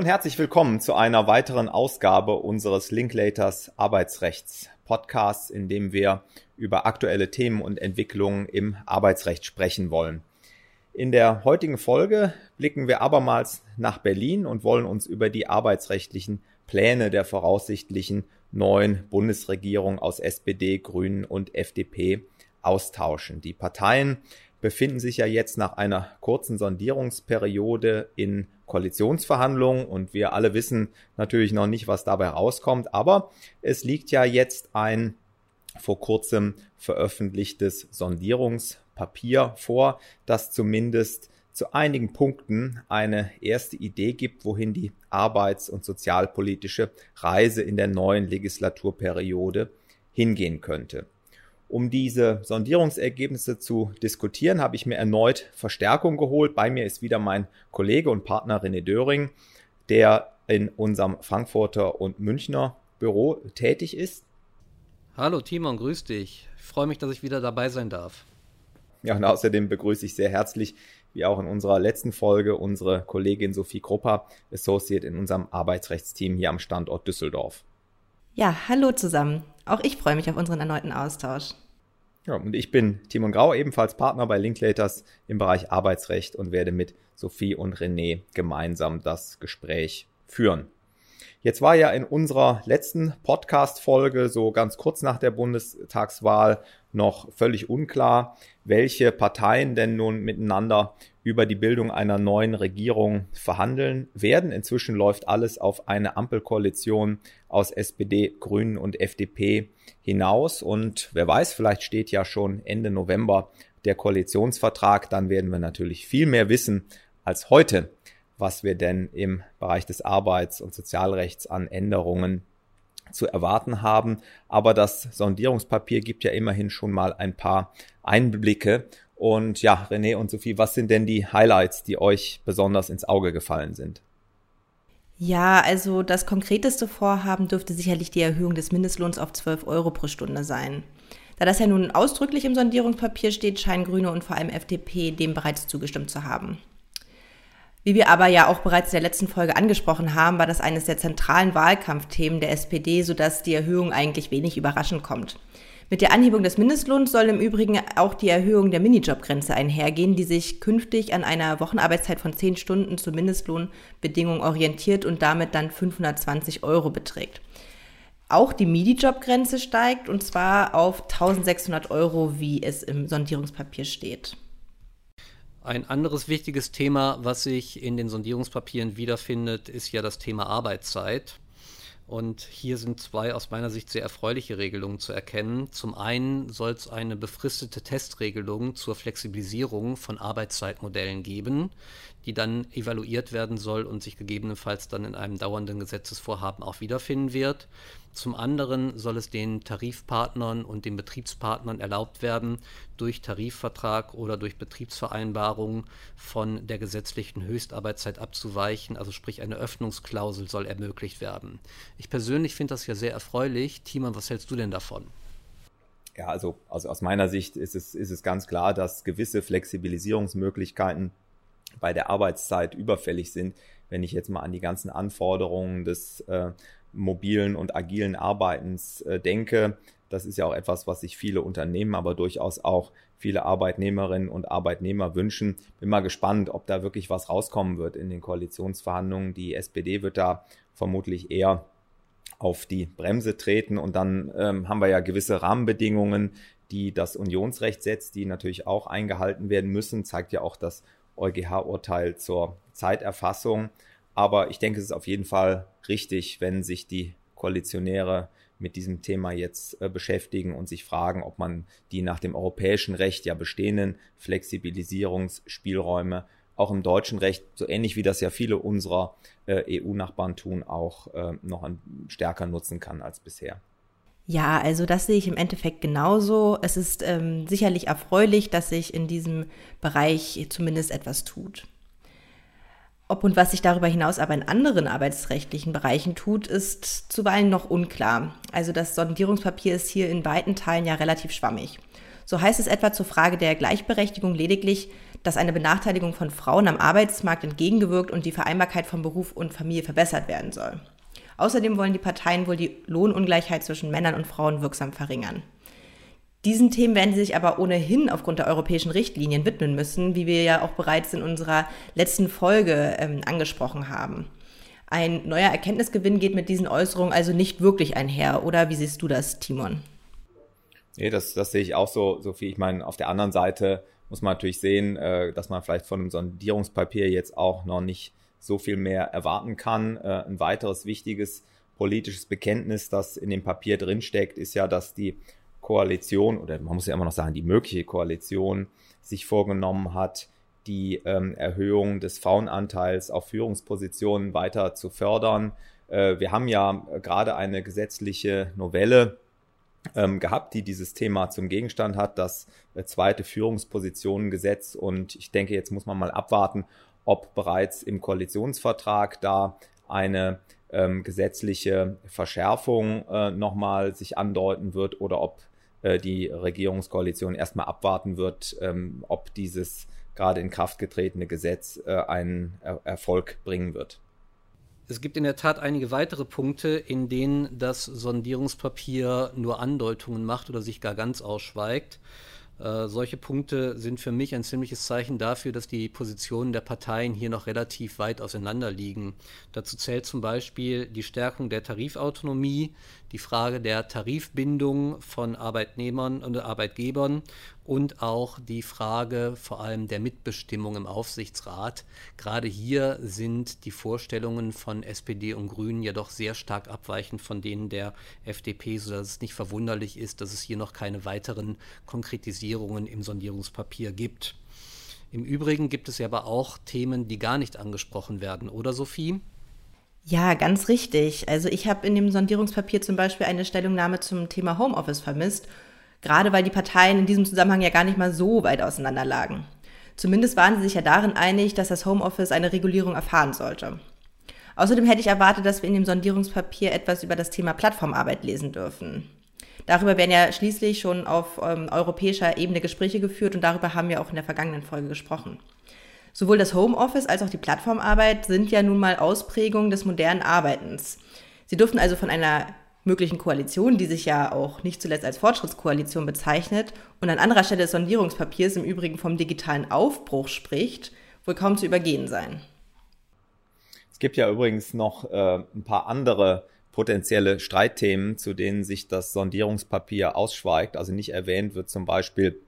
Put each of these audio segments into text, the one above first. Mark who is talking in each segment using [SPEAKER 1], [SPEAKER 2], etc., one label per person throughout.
[SPEAKER 1] und herzlich willkommen zu einer weiteren Ausgabe unseres Linklaters Arbeitsrechts Podcasts, in dem wir über aktuelle Themen und Entwicklungen im Arbeitsrecht sprechen wollen. In der heutigen Folge blicken wir abermals nach Berlin und wollen uns über die arbeitsrechtlichen Pläne der voraussichtlichen neuen Bundesregierung aus SPD, Grünen und FDP austauschen. Die Parteien befinden sich ja jetzt nach einer kurzen Sondierungsperiode in Koalitionsverhandlungen und wir alle wissen natürlich noch nicht, was dabei rauskommt, aber es liegt ja jetzt ein vor kurzem veröffentlichtes Sondierungspapier vor, das zumindest zu einigen Punkten eine erste Idee gibt, wohin die arbeits- und sozialpolitische Reise in der neuen Legislaturperiode hingehen könnte. Um diese Sondierungsergebnisse zu diskutieren, habe ich mir erneut Verstärkung geholt. Bei mir ist wieder mein Kollege und Partner René Döring, der in unserem Frankfurter und Münchner Büro tätig ist.
[SPEAKER 2] Hallo Timon, grüß dich. Ich freue mich, dass ich wieder dabei sein darf.
[SPEAKER 1] Ja, und außerdem begrüße ich sehr herzlich, wie auch in unserer letzten Folge, unsere Kollegin Sophie Krupper, Associate in unserem Arbeitsrechtsteam hier am Standort Düsseldorf.
[SPEAKER 3] Ja, hallo zusammen. Auch ich freue mich auf unseren erneuten Austausch.
[SPEAKER 1] Ja, und ich bin Timon Grau, ebenfalls Partner bei Linklaters im Bereich Arbeitsrecht und werde mit Sophie und René gemeinsam das Gespräch führen. Jetzt war ja in unserer letzten Podcast-Folge so ganz kurz nach der Bundestagswahl noch völlig unklar, welche Parteien denn nun miteinander über die Bildung einer neuen Regierung verhandeln werden. Inzwischen läuft alles auf eine Ampelkoalition aus SPD, Grünen und FDP hinaus. Und wer weiß, vielleicht steht ja schon Ende November der Koalitionsvertrag. Dann werden wir natürlich viel mehr wissen als heute, was wir denn im Bereich des Arbeits- und Sozialrechts an Änderungen zu erwarten haben. Aber das Sondierungspapier gibt ja immerhin schon mal ein paar Einblicke. Und ja, René und Sophie, was sind denn die Highlights, die euch besonders ins Auge gefallen sind?
[SPEAKER 3] Ja, also das konkreteste Vorhaben dürfte sicherlich die Erhöhung des Mindestlohns auf 12 Euro pro Stunde sein. Da das ja nun ausdrücklich im Sondierungspapier steht, scheinen Grüne und vor allem FDP dem bereits zugestimmt zu haben. Wie wir aber ja auch bereits in der letzten Folge angesprochen haben, war das eines der zentralen Wahlkampfthemen der SPD, sodass die Erhöhung eigentlich wenig überraschend kommt. Mit der Anhebung des Mindestlohns soll im Übrigen auch die Erhöhung der Minijobgrenze einhergehen, die sich künftig an einer Wochenarbeitszeit von 10 Stunden zur Mindestlohnbedingung orientiert und damit dann 520 Euro beträgt. Auch die Minijobgrenze steigt und zwar auf 1600 Euro, wie es im Sondierungspapier steht.
[SPEAKER 2] Ein anderes wichtiges Thema, was sich in den Sondierungspapieren wiederfindet, ist ja das Thema Arbeitszeit. Und hier sind zwei aus meiner Sicht sehr erfreuliche Regelungen zu erkennen. Zum einen soll es eine befristete Testregelung zur Flexibilisierung von Arbeitszeitmodellen geben, die dann evaluiert werden soll und sich gegebenenfalls dann in einem dauernden Gesetzesvorhaben auch wiederfinden wird. Zum anderen soll es den Tarifpartnern und den Betriebspartnern erlaubt werden, durch Tarifvertrag oder durch Betriebsvereinbarung von der gesetzlichen Höchstarbeitszeit abzuweichen, also sprich eine Öffnungsklausel soll ermöglicht werden. Ich persönlich finde das ja sehr erfreulich. Timon, was hältst du denn davon?
[SPEAKER 1] Ja, also, also aus meiner Sicht ist es, ist es ganz klar, dass gewisse Flexibilisierungsmöglichkeiten bei der Arbeitszeit überfällig sind. Wenn ich jetzt mal an die ganzen Anforderungen des äh, mobilen und agilen Arbeitens äh, denke. Das ist ja auch etwas, was sich viele Unternehmen, aber durchaus auch viele Arbeitnehmerinnen und Arbeitnehmer wünschen. Bin mal gespannt, ob da wirklich was rauskommen wird in den Koalitionsverhandlungen. Die SPD wird da vermutlich eher auf die Bremse treten und dann ähm, haben wir ja gewisse Rahmenbedingungen, die das Unionsrecht setzt, die natürlich auch eingehalten werden müssen. Zeigt ja auch das EuGH-Urteil zur Zeiterfassung. Aber ich denke, es ist auf jeden Fall richtig, wenn sich die Koalitionäre mit diesem Thema jetzt äh, beschäftigen und sich fragen, ob man die nach dem europäischen Recht ja bestehenden Flexibilisierungsspielräume auch im deutschen Recht, so ähnlich wie das ja viele unserer äh, EU-Nachbarn tun, auch äh, noch stärker nutzen kann als bisher.
[SPEAKER 3] Ja, also das sehe ich im Endeffekt genauso. Es ist ähm, sicherlich erfreulich, dass sich in diesem Bereich zumindest etwas tut. Ob und was sich darüber hinaus aber in anderen arbeitsrechtlichen Bereichen tut, ist zuweilen noch unklar. Also das Sondierungspapier ist hier in weiten Teilen ja relativ schwammig. So heißt es etwa zur Frage der Gleichberechtigung lediglich, dass eine Benachteiligung von Frauen am Arbeitsmarkt entgegengewirkt und die Vereinbarkeit von Beruf und Familie verbessert werden soll. Außerdem wollen die Parteien wohl die Lohnungleichheit zwischen Männern und Frauen wirksam verringern. Diesen Themen werden sie sich aber ohnehin aufgrund der europäischen Richtlinien widmen müssen, wie wir ja auch bereits in unserer letzten Folge ähm, angesprochen haben. Ein neuer Erkenntnisgewinn geht mit diesen Äußerungen also nicht wirklich einher, oder wie siehst du das, Timon?
[SPEAKER 1] Nee, das, das sehe ich auch so, Sophie. Ich meine, auf der anderen Seite muss man natürlich sehen, äh, dass man vielleicht von einem Sondierungspapier jetzt auch noch nicht so viel mehr erwarten kann. Äh, ein weiteres wichtiges politisches Bekenntnis, das in dem Papier drinsteckt, ist ja, dass die Koalition oder man muss ja immer noch sagen, die mögliche Koalition sich vorgenommen hat, die ähm, Erhöhung des Frauenanteils auf Führungspositionen weiter zu fördern. Äh, wir haben ja gerade eine gesetzliche Novelle ähm, gehabt, die dieses Thema zum Gegenstand hat, das äh, zweite Führungspositionengesetz. Und ich denke, jetzt muss man mal abwarten, ob bereits im Koalitionsvertrag da eine ähm, gesetzliche Verschärfung äh, nochmal sich andeuten wird oder ob äh, die Regierungskoalition erstmal abwarten wird, ähm, ob dieses gerade in Kraft getretene Gesetz äh, einen er Erfolg bringen wird.
[SPEAKER 2] Es gibt in der Tat einige weitere Punkte, in denen das Sondierungspapier nur Andeutungen macht oder sich gar ganz ausschweigt. Äh, solche Punkte sind für mich ein ziemliches Zeichen dafür, dass die Positionen der Parteien hier noch relativ weit auseinander liegen. Dazu zählt zum Beispiel die Stärkung der Tarifautonomie, die Frage der Tarifbindung von Arbeitnehmern und Arbeitgebern und auch die Frage vor allem der Mitbestimmung im Aufsichtsrat. Gerade hier sind die Vorstellungen von SPD und Grünen ja doch sehr stark abweichend von denen der FDP, sodass es nicht verwunderlich ist, dass es hier noch keine weiteren Konkretisierungen im Sondierungspapier gibt. Im Übrigen gibt es ja aber auch Themen, die gar nicht angesprochen werden, oder Sophie?
[SPEAKER 3] Ja, ganz richtig. Also ich habe in dem Sondierungspapier zum Beispiel eine Stellungnahme zum Thema Homeoffice vermisst, gerade weil die Parteien in diesem Zusammenhang ja gar nicht mal so weit auseinander lagen. Zumindest waren sie sich ja darin einig, dass das Homeoffice eine Regulierung erfahren sollte. Außerdem hätte ich erwartet, dass wir in dem Sondierungspapier etwas über das Thema Plattformarbeit lesen dürfen. Darüber werden ja schließlich schon auf ähm, europäischer Ebene Gespräche geführt und darüber haben wir auch in der vergangenen Folge gesprochen. Sowohl das Homeoffice als auch die Plattformarbeit sind ja nun mal Ausprägungen des modernen Arbeitens. Sie dürften also von einer möglichen Koalition, die sich ja auch nicht zuletzt als Fortschrittskoalition bezeichnet und an anderer Stelle des Sondierungspapiers im Übrigen vom digitalen Aufbruch spricht, wohl kaum zu übergehen sein.
[SPEAKER 1] Es gibt ja übrigens noch äh, ein paar andere potenzielle Streitthemen, zu denen sich das Sondierungspapier ausschweigt. Also nicht erwähnt wird zum Beispiel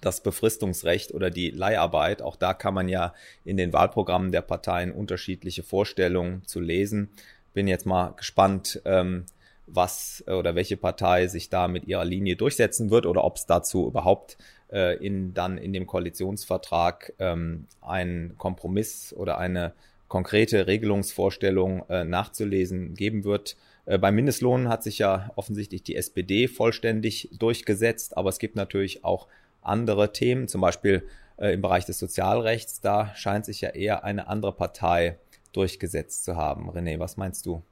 [SPEAKER 1] das Befristungsrecht oder die Leiharbeit. Auch da kann man ja in den Wahlprogrammen der Parteien unterschiedliche Vorstellungen zu lesen. Bin jetzt mal gespannt, ähm, was oder welche Partei sich da mit ihrer Linie durchsetzen wird oder ob es dazu überhaupt äh, in, dann in dem Koalitionsvertrag ähm, einen Kompromiss oder eine konkrete Regelungsvorstellung äh, nachzulesen geben wird. Äh, beim Mindestlohn hat sich ja offensichtlich die SPD vollständig durchgesetzt, aber es gibt natürlich auch andere Themen, zum Beispiel äh, im Bereich des Sozialrechts, da scheint sich ja eher eine andere Partei durchgesetzt zu haben. René, was meinst du?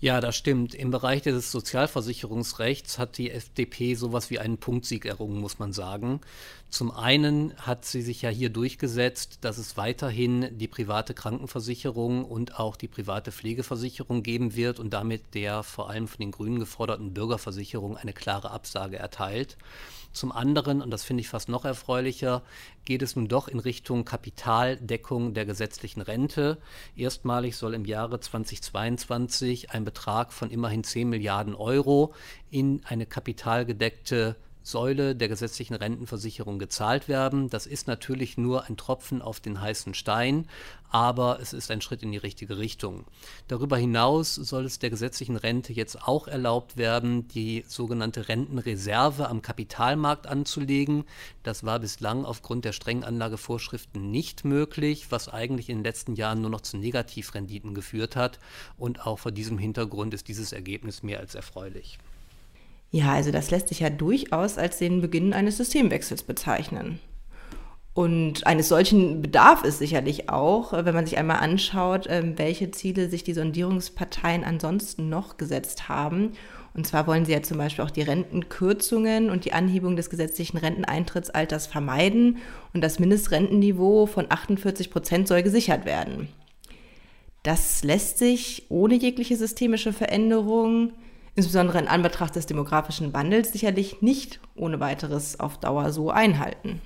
[SPEAKER 2] Ja, das stimmt. Im Bereich des Sozialversicherungsrechts hat die FDP sowas wie einen Punktsieg errungen, muss man sagen. Zum einen hat sie sich ja hier durchgesetzt, dass es weiterhin die private Krankenversicherung und auch die private Pflegeversicherung geben wird und damit der vor allem von den Grünen geforderten Bürgerversicherung eine klare Absage erteilt. Zum anderen, und das finde ich fast noch erfreulicher, geht es nun doch in Richtung Kapitaldeckung der gesetzlichen Rente. Erstmalig soll im Jahre 2022 ein Betrag von immerhin 10 Milliarden Euro in eine kapitalgedeckte Säule der gesetzlichen Rentenversicherung gezahlt werden. Das ist natürlich nur ein Tropfen auf den heißen Stein, aber es ist ein Schritt in die richtige Richtung. Darüber hinaus soll es der gesetzlichen Rente jetzt auch erlaubt werden, die sogenannte Rentenreserve am Kapitalmarkt anzulegen. Das war bislang aufgrund der strengen Anlagevorschriften nicht möglich, was eigentlich in den letzten Jahren nur noch zu Negativrenditen geführt hat. Und auch vor diesem Hintergrund ist dieses Ergebnis mehr als erfreulich.
[SPEAKER 3] Ja, also das lässt sich ja durchaus als den Beginn eines Systemwechsels bezeichnen. Und eines solchen bedarf es sicherlich auch, wenn man sich einmal anschaut, ähm, welche Ziele sich die Sondierungsparteien ansonsten noch gesetzt haben Und zwar wollen sie ja zum Beispiel auch die Rentenkürzungen und die Anhebung des gesetzlichen Renteneintrittsalters vermeiden und das Mindestrentenniveau von 48 Prozent soll gesichert werden. Das lässt sich ohne jegliche systemische Veränderung, insbesondere in Anbetracht des demografischen Wandels, sicherlich nicht ohne weiteres auf Dauer so einhalten.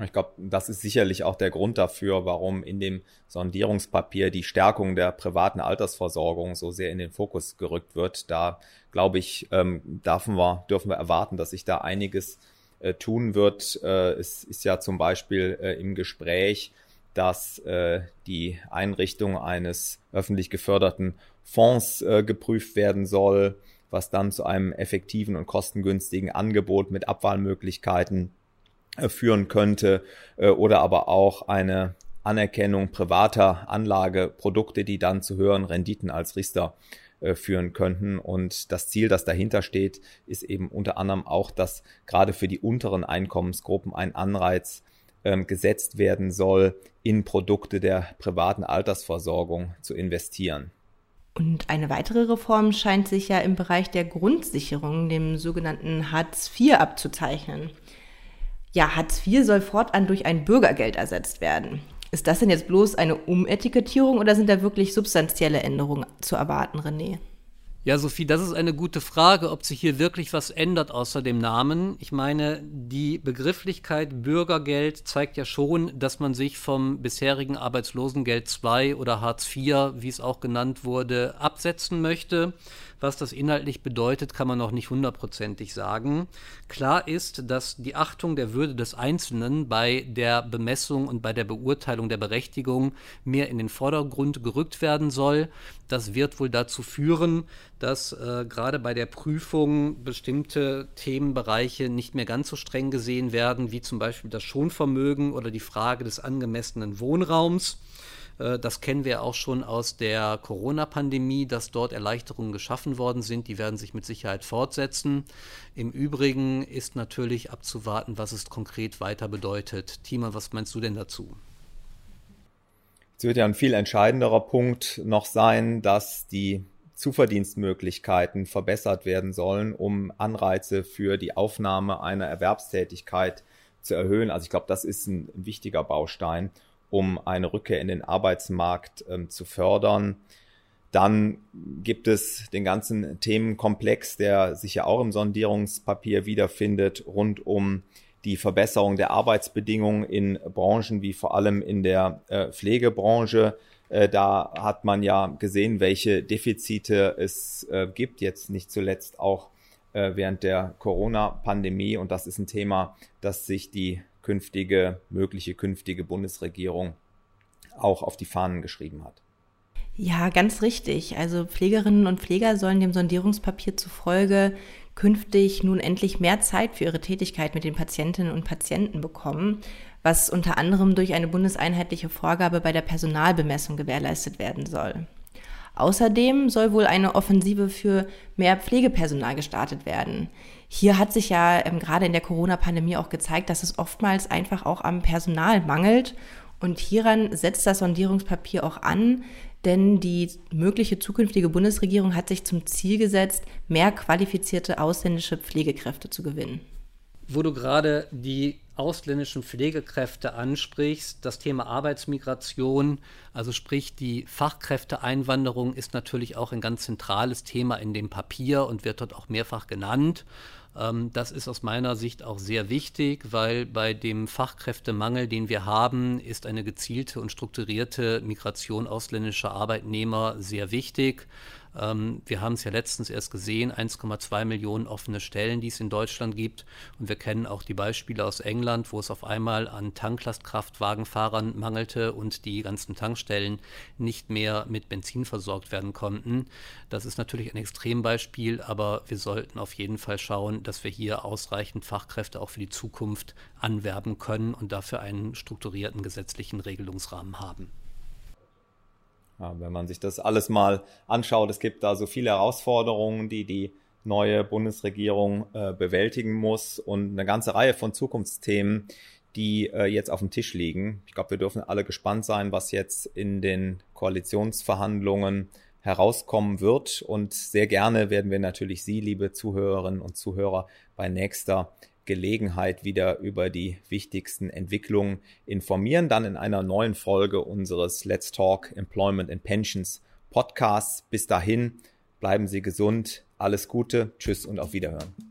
[SPEAKER 1] Ich glaube, das ist sicherlich auch der Grund dafür, warum in dem Sondierungspapier die Stärkung der privaten Altersversorgung so sehr in den Fokus gerückt wird. Da glaube ich, ähm, dürfen wir, dürfen wir erwarten, dass sich da einiges äh, tun wird. Äh, es ist ja zum Beispiel äh, im Gespräch, dass äh, die Einrichtung eines öffentlich geförderten Fonds äh, geprüft werden soll, was dann zu einem effektiven und kostengünstigen Angebot mit Abwahlmöglichkeiten äh, führen könnte äh, oder aber auch eine Anerkennung privater Anlageprodukte, die dann zu höheren Renditen als Riester äh, führen könnten. Und das Ziel, das dahinter steht, ist eben unter anderem auch, dass gerade für die unteren Einkommensgruppen ein Anreiz ähm, gesetzt werden soll, in Produkte der privaten Altersversorgung zu investieren.
[SPEAKER 3] Und eine weitere Reform scheint sich ja im Bereich der Grundsicherung, dem sogenannten Hartz IV, abzuzeichnen ja, Hartz IV soll fortan durch ein Bürgergeld ersetzt werden. Ist das denn jetzt bloß eine Umetikettierung oder sind da wirklich substanzielle Änderungen zu erwarten, René?
[SPEAKER 2] Ja, Sophie, das ist eine gute Frage, ob sich hier wirklich was ändert außer dem Namen. Ich meine, die Begrifflichkeit Bürgergeld zeigt ja schon, dass man sich vom bisherigen Arbeitslosengeld II oder Hartz IV, wie es auch genannt wurde, absetzen möchte. Was das inhaltlich bedeutet, kann man noch nicht hundertprozentig sagen. Klar ist, dass die Achtung der Würde des Einzelnen bei der Bemessung und bei der Beurteilung der Berechtigung mehr in den Vordergrund gerückt werden soll. Das wird wohl dazu führen, dass äh, gerade bei der Prüfung bestimmte Themenbereiche nicht mehr ganz so streng gesehen werden, wie zum Beispiel das Schonvermögen oder die Frage des angemessenen Wohnraums. Äh, das kennen wir auch schon aus der Corona-Pandemie, dass dort Erleichterungen geschaffen worden sind. Die werden sich mit Sicherheit fortsetzen. Im Übrigen ist natürlich abzuwarten, was es konkret weiter bedeutet. Tima, was meinst du denn dazu?
[SPEAKER 1] Es wird ja ein viel entscheidenderer Punkt noch sein, dass die Zuverdienstmöglichkeiten verbessert werden sollen, um Anreize für die Aufnahme einer Erwerbstätigkeit zu erhöhen. Also ich glaube, das ist ein, ein wichtiger Baustein um eine Rückkehr in den Arbeitsmarkt ähm, zu fördern. Dann gibt es den ganzen Themenkomplex, der sich ja auch im Sondierungspapier wiederfindet, rund um die Verbesserung der Arbeitsbedingungen in Branchen wie vor allem in der äh, Pflegebranche. Äh, da hat man ja gesehen, welche Defizite es äh, gibt, jetzt nicht zuletzt auch äh, während der Corona-Pandemie. Und das ist ein Thema, das sich die künftige, mögliche künftige Bundesregierung auch auf die Fahnen geschrieben hat.
[SPEAKER 3] Ja, ganz richtig. Also Pflegerinnen und Pfleger sollen dem Sondierungspapier zufolge künftig nun endlich mehr Zeit für ihre Tätigkeit mit den Patientinnen und Patienten bekommen, was unter anderem durch eine bundeseinheitliche Vorgabe bei der Personalbemessung gewährleistet werden soll. Außerdem soll wohl eine Offensive für mehr Pflegepersonal gestartet werden. Hier hat sich ja ähm, gerade in der Corona-Pandemie auch gezeigt, dass es oftmals einfach auch am Personal mangelt. Und hieran setzt das Sondierungspapier auch an, denn die mögliche zukünftige Bundesregierung hat sich zum Ziel gesetzt, mehr qualifizierte ausländische Pflegekräfte zu gewinnen.
[SPEAKER 2] Wo du gerade die ausländischen Pflegekräfte ansprichst, das Thema Arbeitsmigration, also sprich die Fachkräfteeinwanderung ist natürlich auch ein ganz zentrales Thema in dem Papier und wird dort auch mehrfach genannt. Ähm, das ist aus meiner Sicht auch sehr wichtig, weil bei dem Fachkräftemangel, den wir haben, ist eine gezielte und strukturierte Migration ausländischer Arbeitnehmer sehr wichtig. Ähm, wir haben es ja letztens erst gesehen, 1,2 Millionen offene Stellen, die es in Deutschland gibt. Und wir kennen auch die Beispiele aus England, wo es auf einmal an Tanklastkraftwagenfahrern mangelte und die ganzen Tankstellen nicht mehr mit Benzin versorgt werden konnten. Das ist natürlich ein Extrembeispiel, aber wir sollten auf jeden Fall schauen, dass wir hier ausreichend Fachkräfte auch für die Zukunft anwerben können und dafür einen strukturierten gesetzlichen Regelungsrahmen haben.
[SPEAKER 1] Wenn man sich das alles mal anschaut, es gibt da so viele Herausforderungen, die die neue Bundesregierung äh, bewältigen muss und eine ganze Reihe von Zukunftsthemen, die äh, jetzt auf dem Tisch liegen. Ich glaube, wir dürfen alle gespannt sein, was jetzt in den Koalitionsverhandlungen herauskommen wird. Und sehr gerne werden wir natürlich Sie, liebe Zuhörerinnen und Zuhörer, bei nächster Gelegenheit wieder über die wichtigsten Entwicklungen informieren. Dann in einer neuen Folge unseres Let's Talk Employment and Pensions Podcasts. Bis dahin, bleiben Sie gesund. Alles Gute. Tschüss und auf Wiederhören.